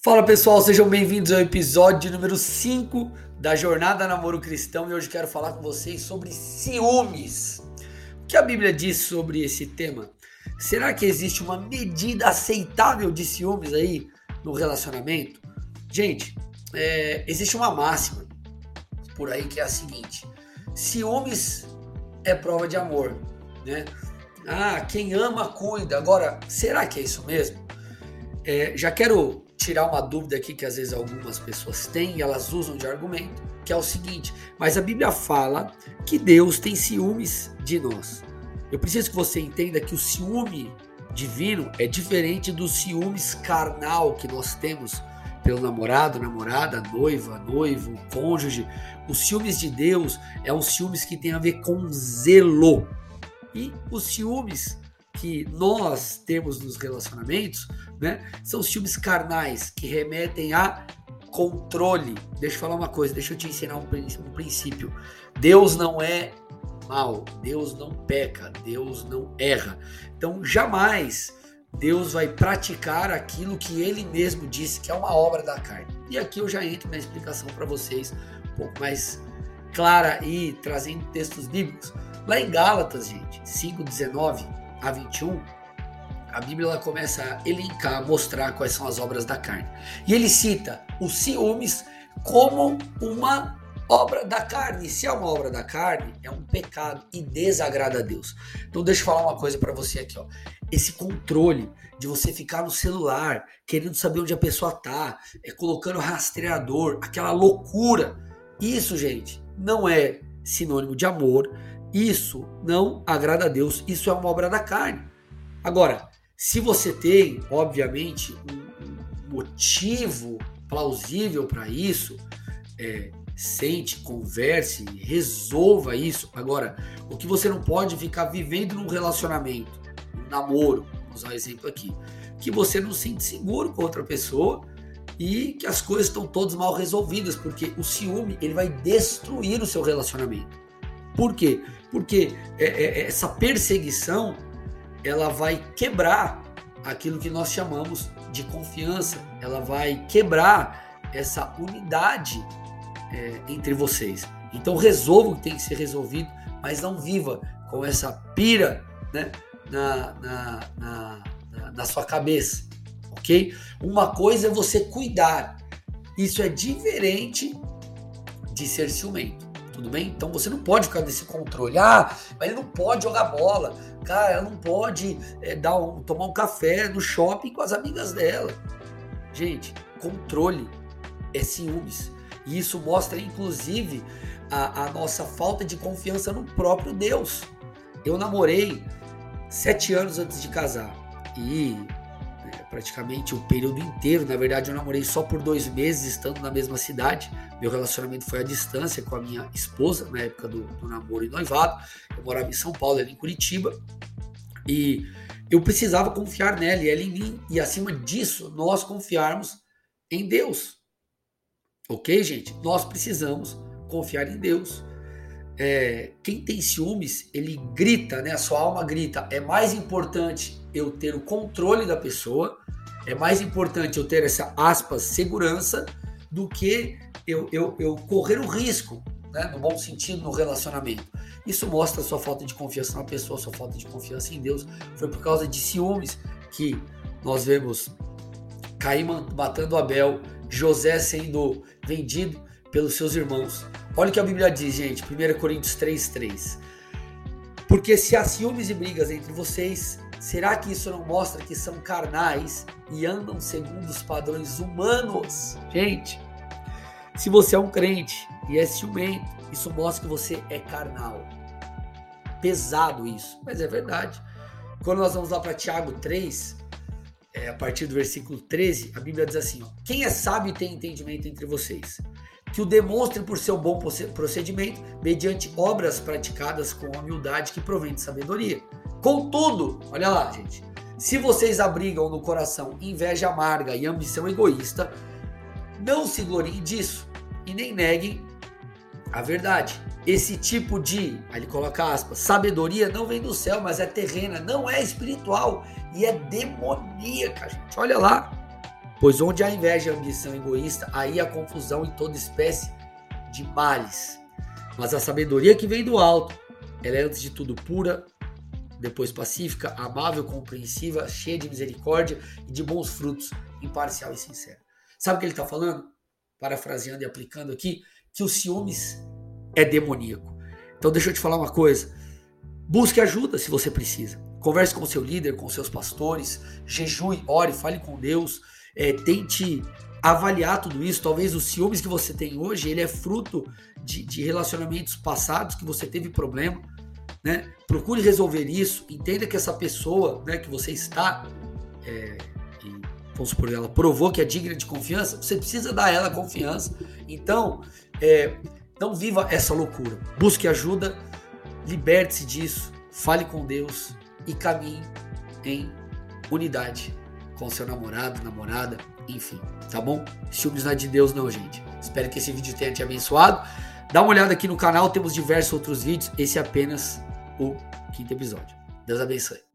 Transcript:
Fala pessoal, sejam bem-vindos ao episódio número 5 da Jornada Namoro Cristão e hoje quero falar com vocês sobre ciúmes. O que a Bíblia diz sobre esse tema? Será que existe uma medida aceitável de ciúmes aí no relacionamento? Gente, é, existe uma máxima por aí que é a seguinte: ciúmes é prova de amor, né? Ah, quem ama cuida. Agora, será que é isso mesmo? É, já quero tirar uma dúvida aqui que às vezes algumas pessoas têm e elas usam de argumento, que é o seguinte: mas a Bíblia fala que Deus tem ciúmes de nós. Eu preciso que você entenda que o ciúme divino é diferente dos ciúmes carnal que nós temos pelo namorado, namorada, noiva, noivo, cônjuge. Os ciúmes de Deus é um ciúmes que tem a ver com zelo. E os ciúmes que nós temos nos relacionamentos, né, são ciúmes carnais que remetem a controle. Deixa eu falar uma coisa, deixa eu te ensinar um, um princípio. Deus não é mal, Deus não peca, Deus não erra. Então, jamais Deus vai praticar aquilo que ele mesmo disse que é uma obra da carne. E aqui eu já entro na explicação para vocês um pouco mais clara e trazendo textos bíblicos. Lá em Gálatas, gente, 5, 19 a 21, a Bíblia ela começa a elencar, mostrar quais são as obras da carne. E ele cita os ciúmes como uma obra da carne. Se é uma obra da carne, é um pecado e desagrada a Deus. Então deixa eu falar uma coisa para você aqui, ó. Esse controle de você ficar no celular, querendo saber onde a pessoa tá, é colocando rastreador, aquela loucura. Isso, gente, não é sinônimo de amor. Isso não agrada a Deus. Isso é uma obra da carne. Agora, se você tem, obviamente, um motivo plausível para isso, é, sente, converse, resolva isso. Agora, o que você não pode ficar vivendo num relacionamento, um namoro, vamos usar um exemplo aqui, que você não se sente seguro com outra pessoa e que as coisas estão todas mal resolvidas, porque o ciúme ele vai destruir o seu relacionamento. Por quê? Porque é, é, é essa perseguição ela vai quebrar aquilo que nós chamamos de confiança, ela vai quebrar essa unidade é, entre vocês. Então resolva o que tem que ser resolvido, mas não viva com essa pira né, na, na, na, na, sua cabeça, ok? Uma coisa é você cuidar, isso é diferente de ser ciumento tudo bem? Então você não pode ficar nesse controle. Ah, mas ele não pode jogar bola. Cara, ela não pode é, dar um, tomar um café no shopping com as amigas dela. Gente, controle é ciúmes. E isso mostra, inclusive, a, a nossa falta de confiança no próprio Deus. Eu namorei sete anos antes de casar. E praticamente o período inteiro. Na verdade, eu namorei só por dois meses, estando na mesma cidade. Meu relacionamento foi à distância com a minha esposa, na época do, do namoro e noivado. Eu morava em São Paulo, ela em Curitiba. E eu precisava confiar nela e ela em mim. E acima disso, nós confiarmos em Deus. Ok, gente? Nós precisamos confiar em Deus. É, quem tem ciúmes, ele grita, né? A sua alma grita. É mais importante eu ter o controle da pessoa, é mais importante eu ter essa aspas segurança do que eu, eu, eu correr o risco, né, no bom sentido, no relacionamento. Isso mostra a sua falta de confiança na pessoa, sua falta de confiança em Deus. Foi por causa de ciúmes que nós vemos Caim matando Abel, José sendo vendido pelos seus irmãos. Olha o que a Bíblia diz, gente, 1 Coríntios 3,3. Porque se há ciúmes e brigas entre vocês, Será que isso não mostra que são carnais e andam segundo os padrões humanos? Gente, se você é um crente e é ciumento, isso mostra que você é carnal. Pesado isso, mas é verdade. Quando nós vamos lá para Tiago 3, é, a partir do versículo 13, a Bíblia diz assim: ó, Quem é sábio e tem entendimento entre vocês? Que o demonstre por seu bom procedimento, mediante obras praticadas com humildade que provém de sabedoria Contudo, olha lá, gente. Se vocês abrigam no coração inveja amarga e ambição egoísta, não se gloriem disso e nem neguem a verdade. Esse tipo de, aí ele coloca aspas, sabedoria não vem do céu, mas é terrena, não é espiritual e é demoníaca, gente. Olha lá. Pois onde há inveja, ambição egoísta, aí há confusão e toda espécie de males. Mas a sabedoria que vem do alto, ela é antes de tudo pura, depois pacífica, amável, compreensiva, cheia de misericórdia e de bons frutos, imparcial e sincera. Sabe o que ele está falando? Parafraseando e aplicando aqui, que o ciúmes é demoníaco. Então deixa eu te falar uma coisa. Busque ajuda se você precisa. Converse com seu líder, com seus pastores, jejue, ore, fale com Deus, é, tente avaliar tudo isso. Talvez os ciúmes que você tem hoje, ele é fruto de, de relacionamentos passados que você teve problema. Né? Procure resolver isso. Entenda que essa pessoa né, que você está, é, e, vamos supor, ela provou que é digna de confiança, você precisa dar ela confiança. Então, é, não viva essa loucura. Busque ajuda, liberte-se disso, fale com Deus e caminhe em unidade com seu namorado, namorada, enfim, tá bom? Ciúmes não é de Deus não, gente. Espero que esse vídeo tenha te abençoado. Dá uma olhada aqui no canal, temos diversos outros vídeos. Esse é apenas o quinto episódio. Deus abençoe.